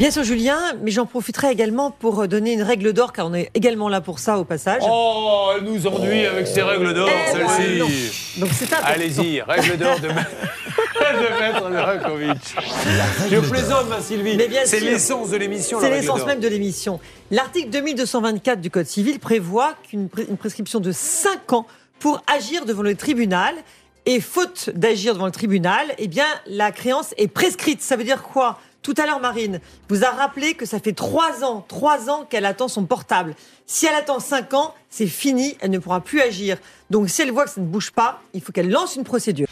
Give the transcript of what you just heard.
Bien sûr, Julien, mais j'en profiterai également pour donner une règle d'or, car on est également là pour ça au passage. Oh, elle nous ennuie avec ses règles d'or, Eh ben, celle-ci. Donc c'est. Allez-y, règle d'or de, de Maître Novakovic. Je plaisante, ma Sylvie. Mais bien C'est l'essence de l'émission. C'est la règle l'essence même de l'émission. L'article 2224 du Code civil prévoit qu'une prescription de 5 ans pour agir devant le tribunal. Et faute d'agir devant le tribunal, eh bien, la créance est prescrite. Ça veut dire quoi? Tout à l'heure, Marine vous a rappelé que ça fait 3 ans, 3 ans qu'elle attend son portable. Si elle attend 5 ans, c'est fini, elle ne pourra plus agir. Donc, si elle voit que ça ne bouge pas, il faut qu'elle lance une procédure.